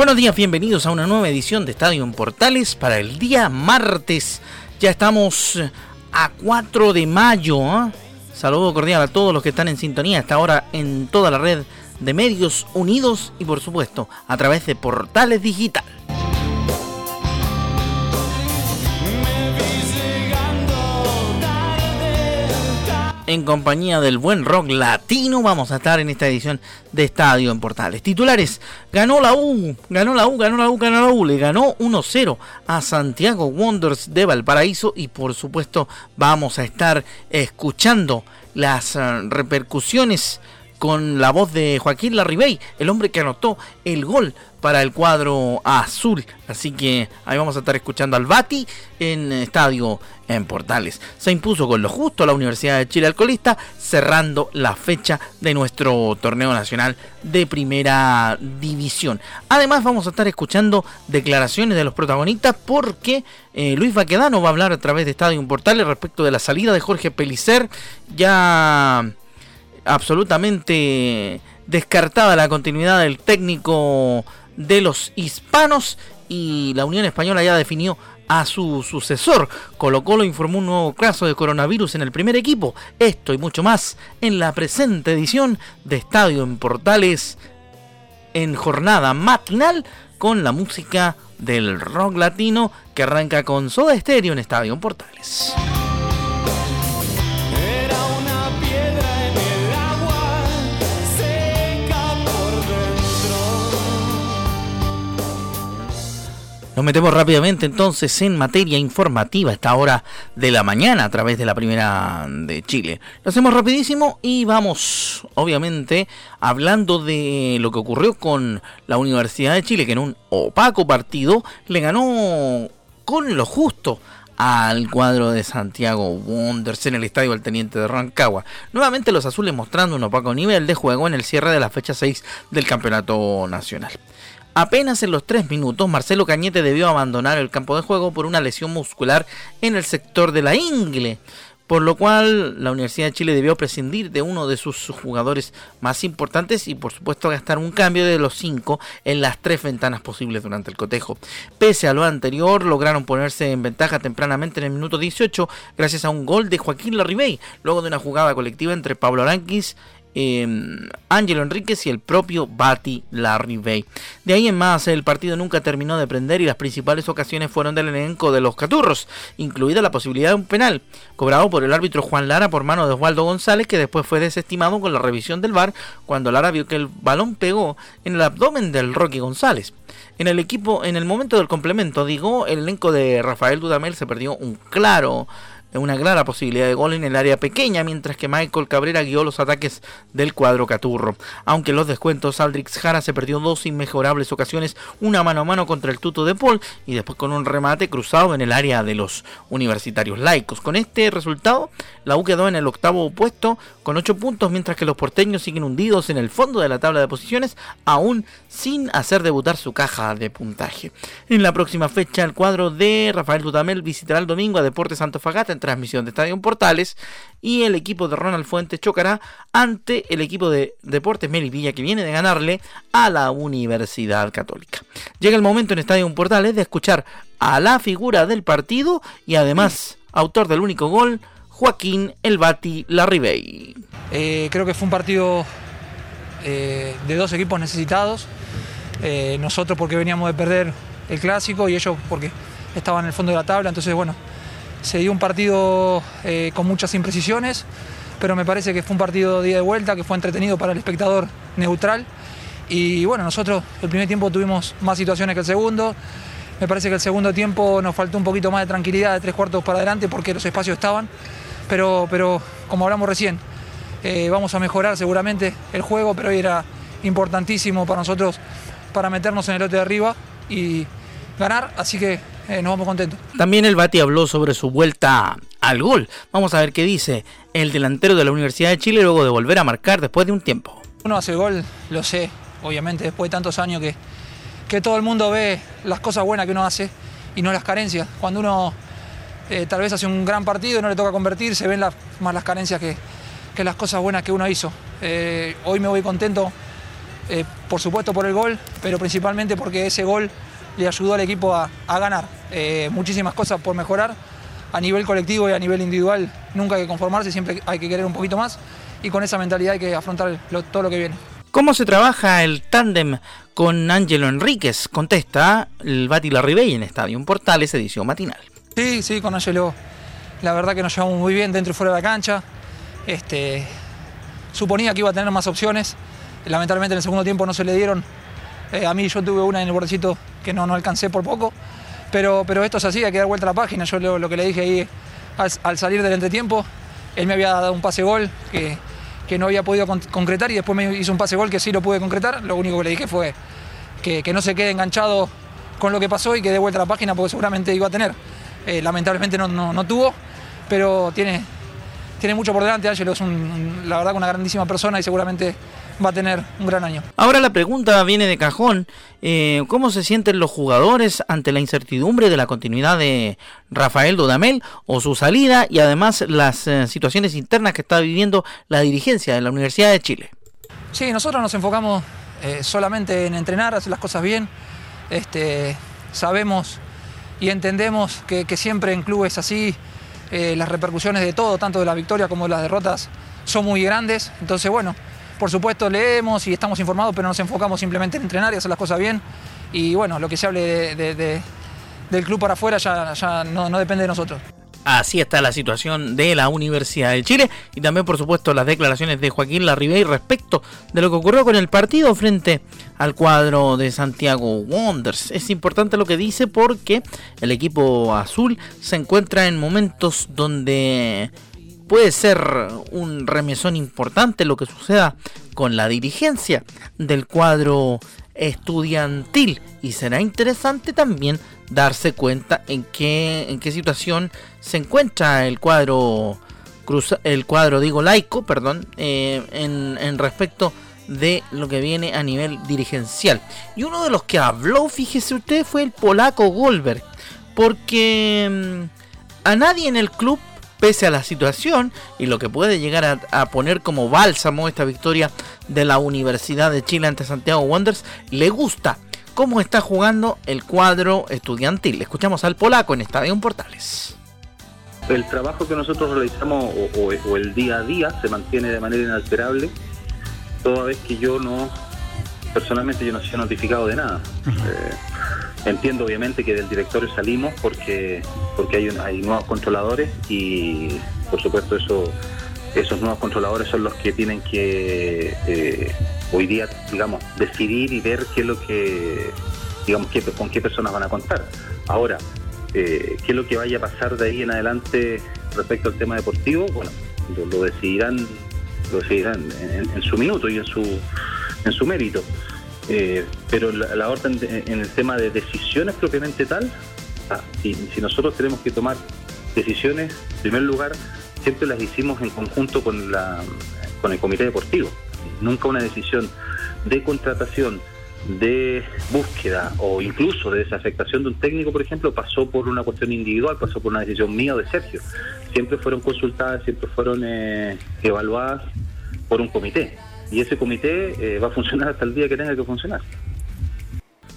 Buenos días, bienvenidos a una nueva edición de Estadio en Portales para el día martes. Ya estamos a 4 de mayo. ¿eh? Saludo cordial a todos los que están en sintonía hasta ahora en toda la red de medios unidos y por supuesto a través de Portales Digital. En compañía del buen rock latino. Vamos a estar en esta edición de Estadio en Portales. Titulares: ganó la U, ganó la U, ganó la U, ganó la U. Le ganó 1-0 a Santiago Wonders de Valparaíso. Y por supuesto, vamos a estar escuchando las eh, repercusiones con la voz de Joaquín Larribey, el hombre que anotó el gol para el cuadro azul. Así que ahí vamos a estar escuchando al Bati en estadio en Portales. Se impuso con lo justo la Universidad de Chile Alcolista, cerrando la fecha de nuestro torneo nacional de primera división. Además, vamos a estar escuchando declaraciones de los protagonistas porque eh, Luis Baquedano va a hablar a través de Estadio en Portales respecto de la salida de Jorge Pelicer. Ya absolutamente descartada la continuidad del técnico de los hispanos y la Unión Española ya definió a su sucesor. Colo Colo informó un nuevo caso de coronavirus en el primer equipo. Esto y mucho más en la presente edición de Estadio en Portales en jornada matinal con la música del rock latino que arranca con Soda Stereo en Estadio en Portales. Nos metemos rápidamente entonces en materia informativa a esta hora de la mañana a través de la primera de Chile. Lo hacemos rapidísimo y vamos, obviamente, hablando de lo que ocurrió con la Universidad de Chile, que en un opaco partido le ganó con lo justo al cuadro de Santiago Wonders en el estadio del Teniente de Rancagua. Nuevamente los azules mostrando un opaco nivel de juego en el cierre de la fecha 6 del Campeonato Nacional. Apenas en los 3 minutos, Marcelo Cañete debió abandonar el campo de juego por una lesión muscular en el sector de la ingle, por lo cual la Universidad de Chile debió prescindir de uno de sus jugadores más importantes y por supuesto gastar un cambio de los 5 en las tres ventanas posibles durante el cotejo. Pese a lo anterior, lograron ponerse en ventaja tempranamente en el minuto 18 gracias a un gol de Joaquín Larribey, luego de una jugada colectiva entre Pablo Aranquis Ángelo Enríquez y el propio Bati Larry Bay. De ahí en más, el partido nunca terminó de prender y las principales ocasiones fueron del elenco de los Caturros, incluida la posibilidad de un penal, cobrado por el árbitro Juan Lara por mano de Osvaldo González, que después fue desestimado con la revisión del VAR cuando Lara vio que el balón pegó en el abdomen del Rocky González. En el equipo, en el momento del complemento, digo, el elenco de Rafael Dudamel se perdió un claro una clara posibilidad de gol en el área pequeña, mientras que Michael Cabrera guió los ataques del cuadro Caturro. Aunque los descuentos, Aldrix Jara se perdió dos inmejorables ocasiones, una mano a mano contra el tuto de Paul y después con un remate cruzado en el área de los universitarios laicos. Con este resultado, la U quedó en el octavo puesto con 8 puntos, mientras que los porteños siguen hundidos en el fondo de la tabla de posiciones, aún sin hacer debutar su caja de puntaje. En la próxima fecha, el cuadro de Rafael Dudamel visitará el domingo a Deportes Antofagasta transmisión de Estadio Portales y el equipo de Ronald Fuentes chocará ante el equipo de Deportes Melipilla que viene de ganarle a la Universidad Católica. Llega el momento en Estadio Portales de escuchar a la figura del partido y además autor del único gol, Joaquín El Bati Larribey. Eh, creo que fue un partido eh, de dos equipos necesitados. Eh, nosotros porque veníamos de perder el clásico y ellos porque estaban en el fondo de la tabla. Entonces, bueno, se dio un partido con muchas imprecisiones, pero me parece que fue un partido día de vuelta, que fue entretenido para el espectador neutral. Y bueno, nosotros el primer tiempo tuvimos más situaciones que el segundo. Me parece que el segundo tiempo nos faltó un poquito más de tranquilidad de tres cuartos para adelante porque los espacios estaban. Pero, pero como hablamos recién, eh, vamos a mejorar seguramente el juego, pero hoy era importantísimo para nosotros para meternos en el lote de arriba y ganar, así que eh, nos vamos contentos. También el Bati habló sobre su vuelta al gol. Vamos a ver qué dice el delantero de la Universidad de Chile luego de volver a marcar después de un tiempo. Uno hace gol, lo sé, obviamente, después de tantos años que, que todo el mundo ve las cosas buenas que uno hace y no las carencias. Cuando uno eh, tal vez hace un gran partido y no le toca convertir, se ven las, más las carencias que, que las cosas buenas que uno hizo. Eh, hoy me voy contento, por supuesto por el gol, pero principalmente porque ese gol le ayudó al equipo a, ganar. Eh, muchísimas cosas por mejorar a nivel colectivo y a nivel individual. Nunca hay que conformarse, siempre hay que querer un poquito más y con esa mentalidad hay que afrontar todo lo que viene. ¿Cómo se trabaja el tándem con Ángelo Enríquez? Contesta el Bati Larribey en Estadio Portales, edición matinal. Sí, sí, con Ángelo la verdad que nos llevamos muy bien dentro y fuera de la cancha. Este, suponía que iba a tener más opciones. Lamentablemente en el segundo tiempo no se le dieron. Eh, a mí yo tuve una en el bordecito que no, no alcancé por poco. Pero, pero esto es así, hay que dar vuelta a la página. Yo lo, que le dije ahí al, salir del entretiempo, él me había dado un pase gol que, no había podido concretar y después me hizo un pase gol que sí lo pude concretar. Lo único que le dije fue que, no se quede enganchado con lo que pasó y que dé vuelta a la página porque seguramente iba a tener. Eh, lamentablemente no, no tuvo, pero tiene, tiene mucho por delante. Ángelo es la verdad una grandísima persona y seguramente va a tener un gran año. Ahora la pregunta viene de cajón. Eh, ¿Cómo se sienten los jugadores ante la incertidumbre de la continuidad de Rafael Dudamel o su salida y además las eh, situaciones internas que está viviendo la dirigencia de la Universidad de Chile? Sí, nosotros nos enfocamos eh, solamente en entrenar, hacer las cosas bien. Este, sabemos y entendemos que, que siempre en clubes así las repercusiones de todo, tanto de la victoria como de las derrotas, son muy grandes. Entonces, bueno, por supuesto leemos y estamos informados, pero nos enfocamos simplemente en entrenar y hacer las cosas bien. Y bueno, lo que se hable del club para afuera ya, ya no depende de nosotros. Así está la situación de la Universidad de Chile y también por supuesto las declaraciones de Joaquín Larribey respecto de lo que ocurrió con el partido frente al cuadro de Santiago Wonders. Es importante lo que dice porque el equipo azul se encuentra en momentos donde puede ser un remesón importante lo que suceda con la dirigencia del cuadro estudiantil. Y será interesante también darse cuenta en qué, en qué situación se encuentra el cuadro el cuadro digo laico perdón eh, en, en, respecto de lo que viene a nivel dirigencial. Y uno de los que habló fíjese usted fue el polaco Goldberg porque mm, a nadie en el club pese a la situación y lo que puede llegar a, a, poner como bálsamo esta victoria de la Universidad de Chile ante Santiago Wanderers, le gusta cómo está jugando el cuadro estudiantil. Escuchamos al polaco en Estadio Portales. El trabajo que nosotros realizamos o, el día a día se mantiene de manera inalterable, toda vez que yo no, personalmente yo no soy notificado de nada. Eh, entiendo obviamente que del directorio salimos porque, porque hay, hay nuevos controladores y por supuesto eso esos nuevos controladores son los que tienen que eh, hoy día, digamos, decidir y ver qué es lo que, digamos, qué, con qué personas van a contar. Ahora, eh, qué es lo que vaya a pasar de ahí en adelante respecto al tema deportivo, bueno, lo, decidirán, lo decidirán en, su minuto y en su, en su mérito. Eh, pero la, orden en el tema de decisiones propiamente tal, ah, si, si nosotros tenemos que tomar decisiones, en primer lugar, siempre las hicimos en conjunto con, la, con el comité deportivo. Nunca una decisión de contratación, de búsqueda o incluso de desafectación de un técnico, por ejemplo, pasó por una cuestión individual, pasó por una decisión mía o de Sergio. Siempre fueron consultadas, siempre fueron eh, evaluadas por un comité. Y ese comité eh, va a funcionar hasta el día que tenga que funcionar.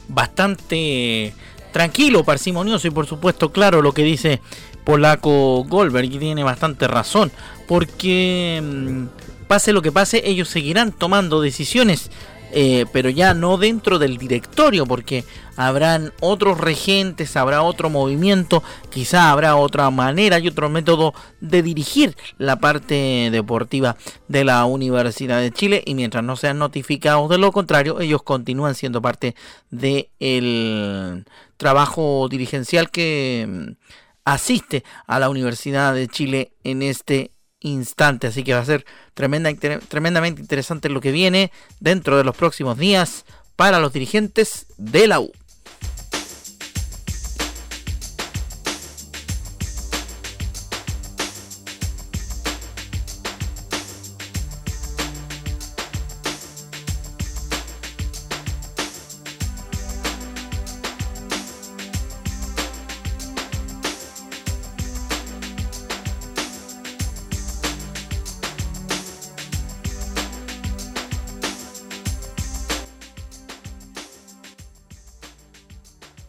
Bastante tranquilo, parsimonioso y por supuesto claro lo que dice polaco Goldberg y tiene bastante razón, porque mm, pase lo que pase, ellos seguirán tomando decisiones eh, pero ya no dentro del directorio, porque habrán otros regentes, habrá otro movimiento, quizá habrá otra manera y otro método de dirigir la parte deportiva de la Universidad de Chile. Y mientras no sean notificados de lo contrario, ellos continúan siendo parte del trabajo dirigencial que mm, asiste a la Universidad de Chile en este instante. Así que va a ser tremenda, tremendamente interesante lo que viene dentro de los próximos días para los dirigentes de la U.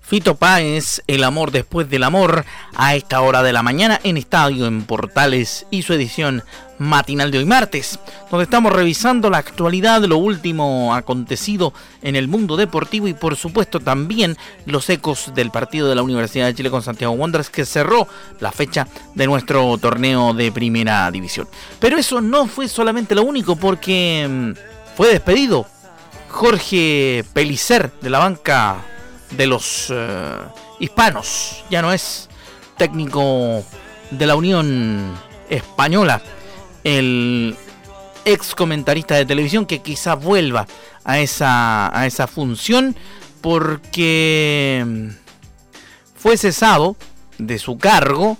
Fito Páez, El amor después del amor, a esta hora de la mañana en Estadio en Portales y su edición matinal de hoy martes, donde estamos revisando la actualidad, lo último acontecido en el mundo deportivo y por supuesto también los ecos del partido de la Universidad de Chile con Santiago Wanderers que cerró la fecha de nuestro torneo de primera división. Pero eso no fue solamente lo único porque mm, fue despedido Jorge Pelicer de la banca de los eh, hispanos. Ya no es técnico de la Unión Española. El ex comentarista de televisión que quizá vuelva a esa, a esa función porque fue cesado de su cargo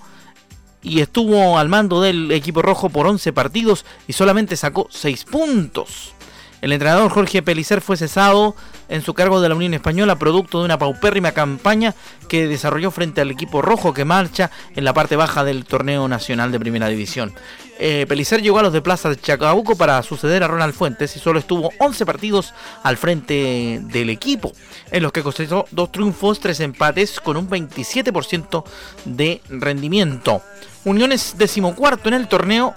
y estuvo al mando del equipo rojo por 11 partidos y solamente sacó 6 puntos. El entrenador Jorge Pelicer fue cesado en su cargo de la Unión Española producto de una paupérrima campaña que desarrolló frente al equipo rojo que marcha en la parte baja del torneo nacional de primera división. Eh, Pelicer llegó a los de Plaza de Chacabuco para suceder a Ronald Fuentes y solo estuvo 11 partidos al frente del equipo, en los que cosechó dos triunfos, tres empates con un 27% de rendimiento. Unión es decimocuarto en el torneo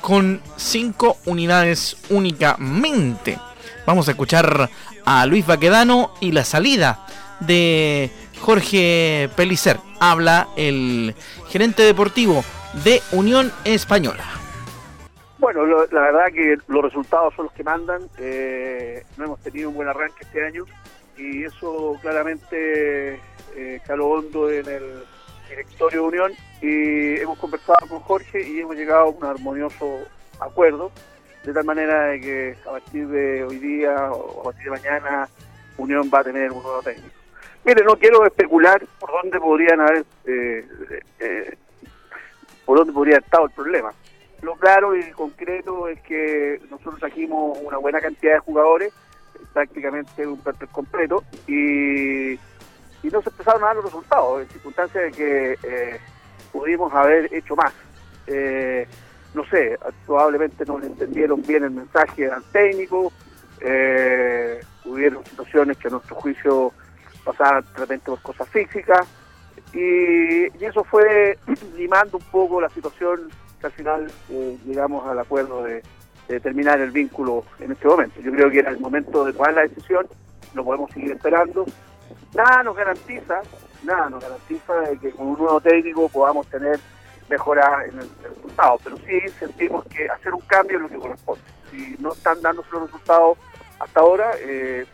con 5 unidades únicamente. Vamos a escuchar a Luis Baquedano y la salida de Jorge Pelicer. Habla el gerente deportivo de Unión Española. Bueno, la verdad que los resultados son los que mandan. Eh, no hemos tenido un buen arranque este año y eso claramente eh, caló hondo en el directorio de Unión y hemos conversado con Jorge y hemos llegado a un armonioso acuerdo, de tal manera de que a partir de hoy día o a partir de mañana Unión va a tener un nuevo técnico. Mire, no quiero especular por dónde podrían haber, eh, eh, por dónde podría haber estado el problema. Lo claro y concreto es que nosotros trajimos una buena cantidad de jugadores, prácticamente un perfil completo, y y no se empezaron a dar los resultados, en circunstancias de que eh, pudimos haber hecho más. Eh, no sé, probablemente no le entendieron bien el mensaje al técnico, eh, hubieron situaciones que a nuestro juicio pasaban de por cosas físicas, y, eso fue limando un poco la situación que al final llegamos al acuerdo de, de terminar el vínculo en este momento. Yo creo que era el momento de tomar la decisión, no podemos seguir esperando, nada nos garantiza, nada nos garantiza de que con un nuevo técnico podamos tener mejoras en el, resultado, pero sí sentimos que hacer un cambio es lo que corresponde. Si no están dándose los resultados hasta ahora, eh,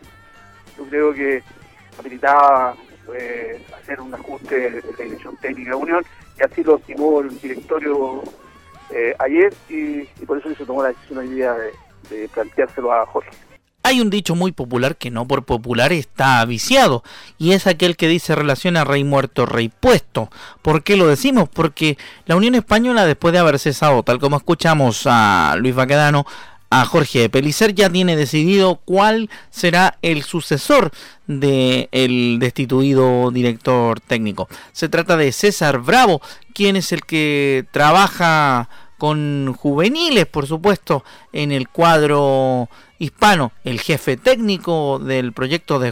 yo creo que habilitaba eh, hacer un ajuste de la dirección técnica de Unión y así lo estimó el directorio eh, ayer y, por eso se tomó la decisión hoy día de, de planteárselo a Jorge. Hay un dicho muy popular que no por popular está viciado, y es aquel que dice relación a rey muerto, rey puesto. ¿Por qué lo decimos? Porque la Unión Española, después de haber cesado, tal como escuchamos a Luis Baquedano, a Jorge Pelicer ya tiene decidido cuál será el sucesor del el destituido director técnico. Se trata de César Bravo, quien es el que trabaja con juveniles, por supuesto, en el cuadro hispano, el jefe técnico del proyecto de,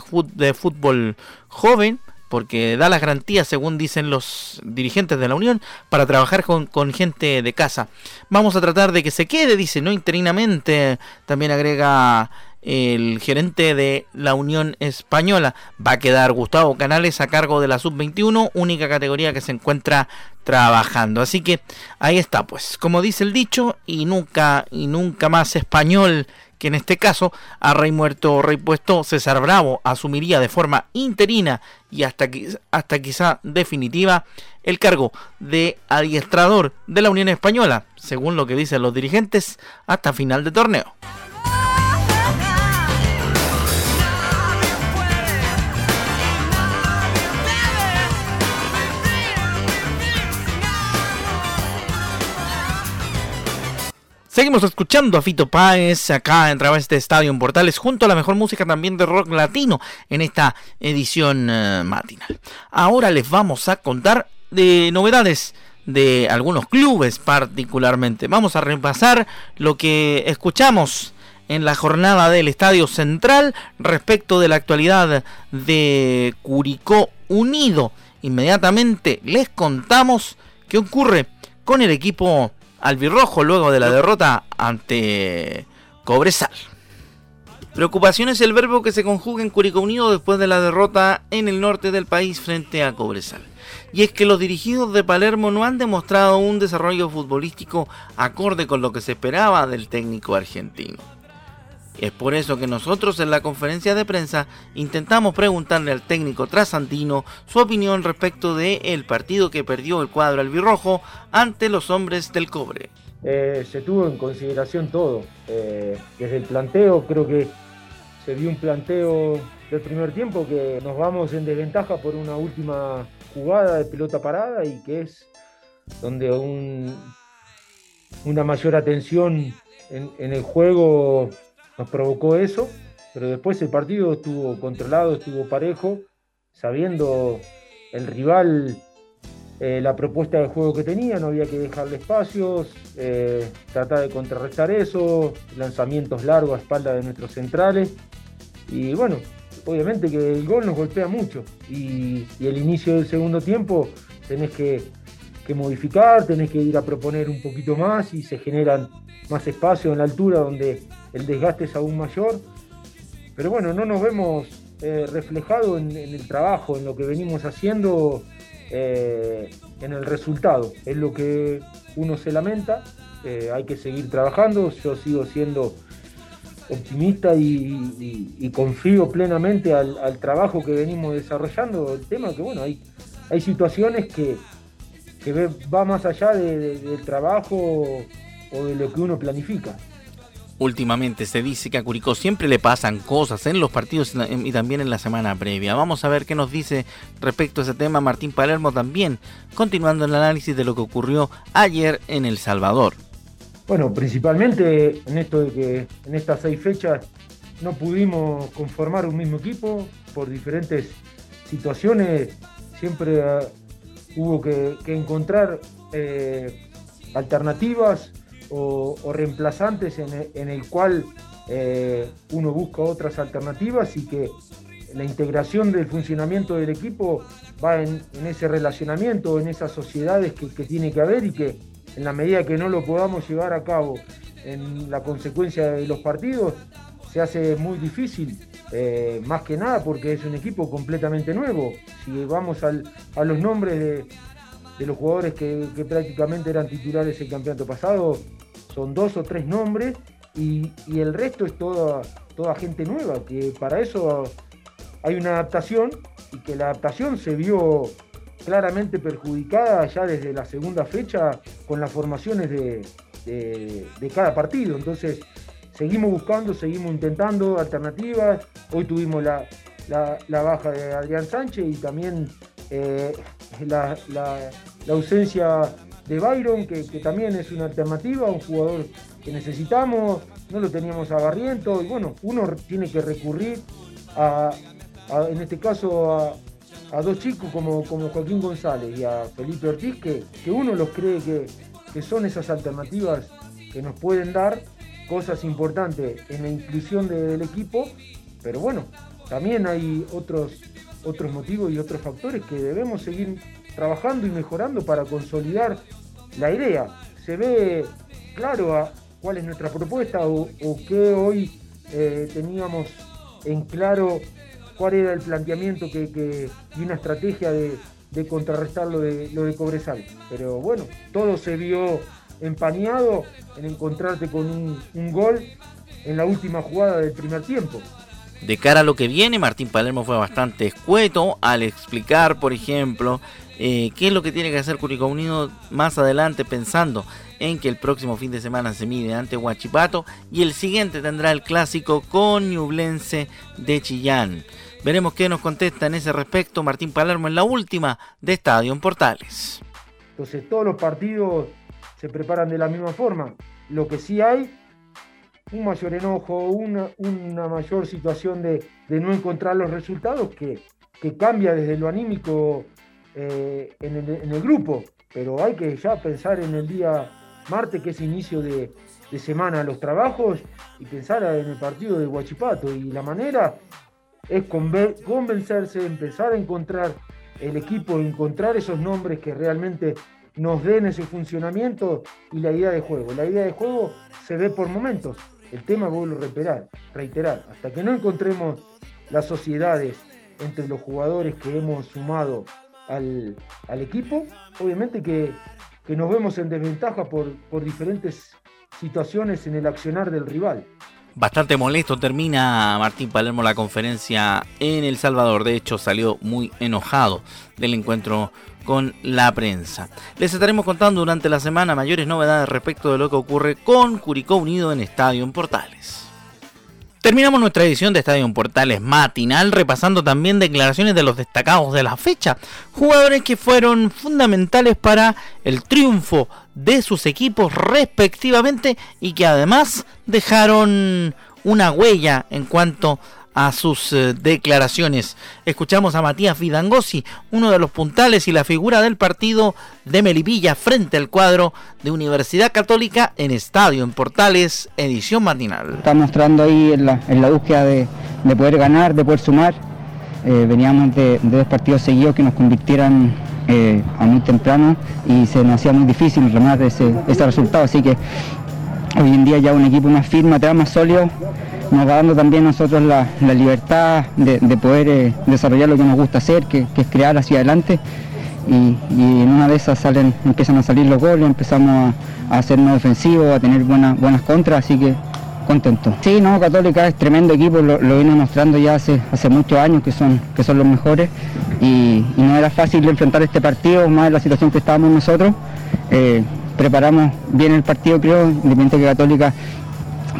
fútbol joven, porque da las garantías, según dicen los dirigentes de la Unión, para trabajar con, con, gente de casa. Vamos a tratar de que se quede, dice, no interinamente. También agrega el gerente de la Unión Española. Va a quedar Gustavo Canales a cargo de la Sub-21, única categoría que se encuentra trabajando. Así que ahí está, pues, como dice el dicho, y nunca, y nunca más español que en este caso a Rey Muerto Rey Puesto César Bravo asumiría de forma interina y hasta, hasta quizá definitiva el cargo de adiestrador de la Unión Española, según lo que dicen los dirigentes, hasta final de torneo. Seguimos escuchando a Fito Páez acá en través de Estadio en Portales junto a la mejor música también de rock latino en esta edición eh, matinal. Ahora les vamos a contar de novedades de algunos clubes particularmente. Vamos a repasar lo que escuchamos en la jornada del Estadio Central respecto de la actualidad de Curicó Unido. Inmediatamente les contamos qué ocurre con el equipo albirrojo luego de la derrota ante Cobresal. Preocupación es el verbo que se conjuga en Curicó Unido después de la derrota en el norte del país frente a Cobresal. Y es que los dirigidos de Palermo no han demostrado un desarrollo futbolístico acorde con lo que se esperaba del técnico argentino. Es por eso que nosotros en la conferencia de prensa intentamos preguntarle al técnico trasandino su opinión respecto del el partido que perdió el cuadro albirrojo ante los hombres del cobre. Eh, se tuvo en consideración todo. Eh, desde el planteo creo que se vio un planteo del primer tiempo que nos vamos en desventaja por una última jugada de pelota parada y que es donde una mayor atención en el juego nos provocó eso, pero después el partido estuvo controlado, estuvo parejo, sabiendo el rival eh, la propuesta de juego que tenía, no había que dejarle espacios, eh, tratar de contrarrestar eso, lanzamientos largos a espalda de nuestros centrales. Y bueno, obviamente que el gol nos golpea mucho y, el inicio del segundo tiempo tenés que, que, modificar, tenés que ir a proponer un poquito más y se generan más espacio en la altura donde el desgaste es aún mayor. Pero bueno, no nos vemos eh, reflejados en, el trabajo, en lo que venimos haciendo, eh, en el resultado. Es lo que uno se lamenta, eh, hay que seguir trabajando, yo sigo siendo optimista y, confío plenamente al, trabajo que venimos desarrollando. El tema que bueno, hay, hay situaciones que, que va más allá del trabajo o de lo que uno planifica. Últimamente se dice que a Curicó siempre le pasan cosas en los partidos y también en la semana previa. Vamos a ver qué nos dice respecto a ese tema Martín Palermo también, continuando el análisis de lo que ocurrió ayer en El Salvador. Bueno, principalmente en esto de que en estas seis fechas no pudimos conformar un mismo equipo por diferentes situaciones. Siempre ah, hubo que, encontrar eh, alternativas o, reemplazantes en el, cual eh, uno busca otras alternativas y que la integración del funcionamiento del equipo va en, ese relacionamiento, en esas sociedades que, tiene que haber y que en la medida que no lo podamos llevar a cabo en la consecuencia de los partidos, se hace muy difícil, eh, más que nada porque es un equipo completamente nuevo. Si vamos a los nombres de, los jugadores que, que, prácticamente eran titulares el campeonato pasado, son dos o tres nombres y, el resto es toda, toda gente nueva, que para eso hay una adaptación y que la adaptación se vio claramente perjudicada ya desde la segunda fecha con las formaciones de, cada partido. Entonces, seguimos buscando, seguimos intentando alternativas. Hoy tuvimos la, baja de Adrián Sánchez y también eh, la, ausencia de Byron, que, también es una alternativa, un jugador que necesitamos, no lo teníamos a y bueno, uno tiene que recurrir a, en este caso a, dos chicos como, como Joaquín González y a Felipe Ortiz, que, que uno los cree que, que son esas alternativas que nos pueden dar cosas importantes en la inclusión del equipo, pero bueno, también hay otros otros motivos y otros factores que debemos seguir trabajando y mejorando para consolidar la idea. Se ve claro cuál es nuestra propuesta o, qué hoy eh, teníamos en claro cuál era el planteamiento que, y una estrategia de, contrarrestar lo de, lo de Cobresal. Pero bueno, todo se vio empañado en encontrarte con un gol en la última jugada del primer tiempo. De cara a lo que viene, Martín Palermo fue bastante escueto al explicar, por ejemplo, eh, qué es lo que tiene que hacer Curicó Unido más adelante pensando en que el próximo fin de semana se mide ante Huachipato y el siguiente tendrá el clásico con Ñublense de Chillán. Veremos qué nos contesta en ese respecto Martín Palermo en la última de Estadio en Portales. Entonces todos los partidos se preparan de la misma forma. Lo que sí hay un mayor enojo, una, una mayor situación de, no encontrar los resultados que, cambia desde lo anímico eh, en, el, grupo. Pero hay que ya pensar en el día martes, que es inicio de, semana los trabajos, y pensar en el partido de Huachipato. Y la manera es convencerse, empezar a encontrar el equipo, encontrar esos nombres que realmente nos den ese funcionamiento y la idea de juego. La idea de juego se ve por momentos. El tema, vuelvo a reiterar, reiterar, hasta que no encontremos las sociedades entre los jugadores que hemos sumado al, equipo, obviamente que, nos vemos en desventaja por, por diferentes situaciones en el accionar del rival. Bastante molesto termina Martín Palermo la conferencia en El Salvador. De hecho, salió muy enojado del encuentro con la prensa. Les estaremos contando durante la semana mayores novedades respecto de lo que ocurre con Curicó Unido en Estadio en Portales. Terminamos nuestra edición de Estadio Portales matinal repasando también declaraciones de los destacados de la fecha, jugadores que fueron fundamentales para el triunfo de sus equipos respectivamente y que además dejaron una huella en cuanto a a sus eh, declaraciones. Escuchamos a Matías Vidangosi, uno de los puntales y la figura del partido de Melipilla frente al cuadro de Universidad Católica en Estadio en Portales, edición matinal. Está mostrando ahí en la, en la búsqueda de, poder ganar, de poder sumar. Eh, veníamos de, dos partidos seguidos que nos convirtieran eh, a muy temprano y se nos hacía muy difícil remar ese, resultado. Así que hoy en día ya un equipo más firme, más sólido nos va dando también a nosotros la, libertad de, poder eh, desarrollar lo que nos gusta hacer, que, es crear hacia adelante. Y, en una de esas salen, empiezan a salir los goles, empezamos a, hacernos ofensivos, a tener buenas, buenas contras, así que contento. Sí, no, Católica es tremendo equipo, lo, lo vine mostrando ya hace, hace muchos años que son, que son los mejores y, no era fácil enfrentar este partido, más la situación que estábamos nosotros. Eh, preparamos bien el partido creo, independiente que Católica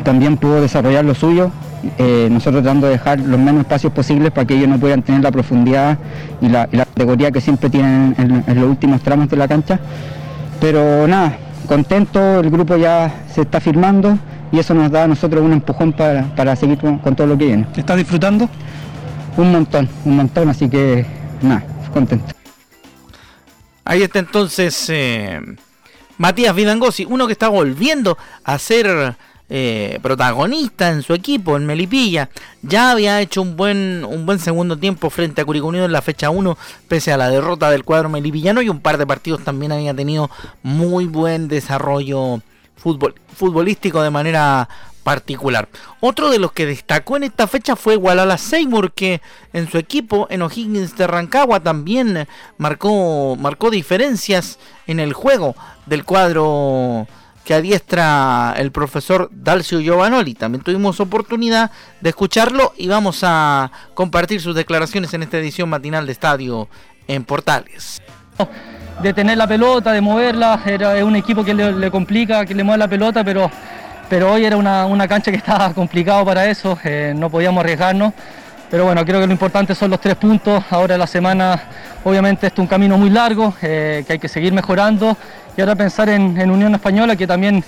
también pudo desarrollar lo suyo, eh, nosotros tratando de dejar los menos espacios posibles para que ellos no puedan tener la profundidad y la, categoría que siempre tienen en, los últimos tramos de la cancha. Pero nada, contento, el grupo ya se está firmando y eso nos da a nosotros un empujón para, seguir con, todo lo que viene. ¿Estás disfrutando? Un montón, un montón, así que nada, contento. Ahí está entonces eh, Matías Vidangosi, uno que está volviendo a ser eh, protagonista en su equipo, en Melipilla. Ya había hecho un buen, un buen segundo tiempo frente a Curicó Unido en la fecha 1, pese a la derrota del cuadro melipillano y un par de partidos también había tenido muy buen desarrollo futbolístico de manera particular. Otro de los que destacó en esta fecha fue Walala Seymour, que en su equipo, en O'Higgins de Rancagua, también marcó, marcó diferencias en el juego del cuadro que adiestra el profesor Dalcio Giovanoli. También tuvimos oportunidad de escucharlo y vamos a compartir sus declaraciones en esta edición matinal de Estadio en Portales. De tener la pelota, de moverla, era un equipo que le, complica, que le mueve la pelota, pero, pero hoy era una, cancha que estaba complicado para eso, eh, no podíamos arriesgarnos. Pero bueno, creo que lo importante son los tres puntos. Ahora la semana, obviamente, es un camino muy largo, eh, que hay que seguir mejorando y ahora pensar en, Unión Española, que también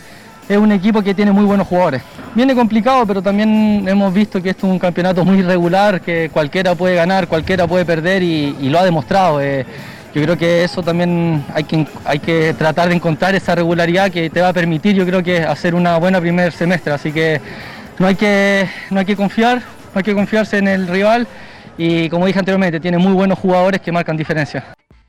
es un equipo que tiene muy buenos jugadores. Viene complicado, pero también hemos visto que esto es un campeonato muy irregular, que cualquiera puede ganar, cualquiera puede perder y, lo ha demostrado. Eh, yo creo que eso también hay que, hay que tratar de encontrar esa regularidad que te va a permitir, yo creo que hacer una buena primer semestre. Así que no hay que, no hay que confiar, no hay que confiarse en el rival y como dije anteriormente, tiene muy buenos jugadores que marcan diferencia.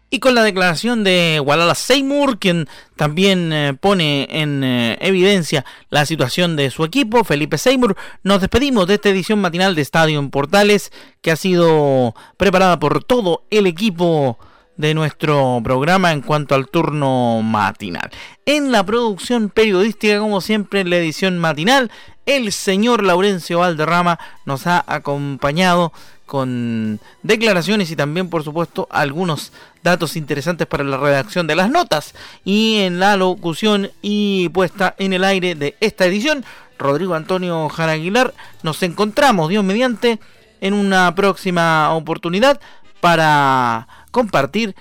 Y con la declaración de Walala Seymour, quien también eh, pone en eh, evidencia la situación de su equipo, Felipe Seymour, nos despedimos de esta edición matinal de Estadio en Portales, que ha sido preparada por todo el equipo de nuestro programa en cuanto al turno matinal. En la producción periodística, como siempre, en la edición matinal, el señor Laurencio Valderrama nos ha acompañado con declaraciones y también, por supuesto, algunos datos interesantes para la redacción de las notas. Y en la locución y puesta en el aire de esta edición, Rodrigo Antonio Jara Aguilar, nos encontramos, Dios mediante, en una próxima oportunidad para compartir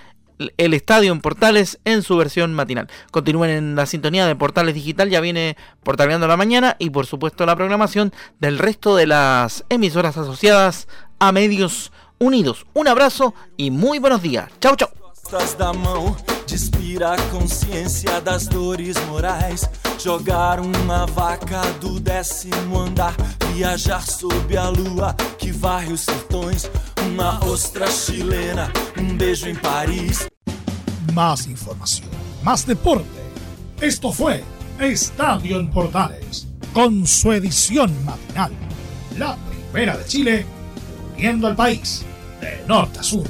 el estadio en Portales en su versión matinal. Continúen en la sintonía de Portales Digital, ya viene Portaleando la mañana y por supuesto la programación del resto de las emisoras asociadas a Medios Unidos. Un abrazo y muy buenos días. Chau, chau. a das dores morais. Jogar uma vaca do décimo andar, viajar sob a lua que varre os. Uma ostra chilena, um beijo em Paris. Más información, más deporte. Esto fue Estadio en Portales, con su edición matinal. La primera de Chile, viendo al país de norte a sur.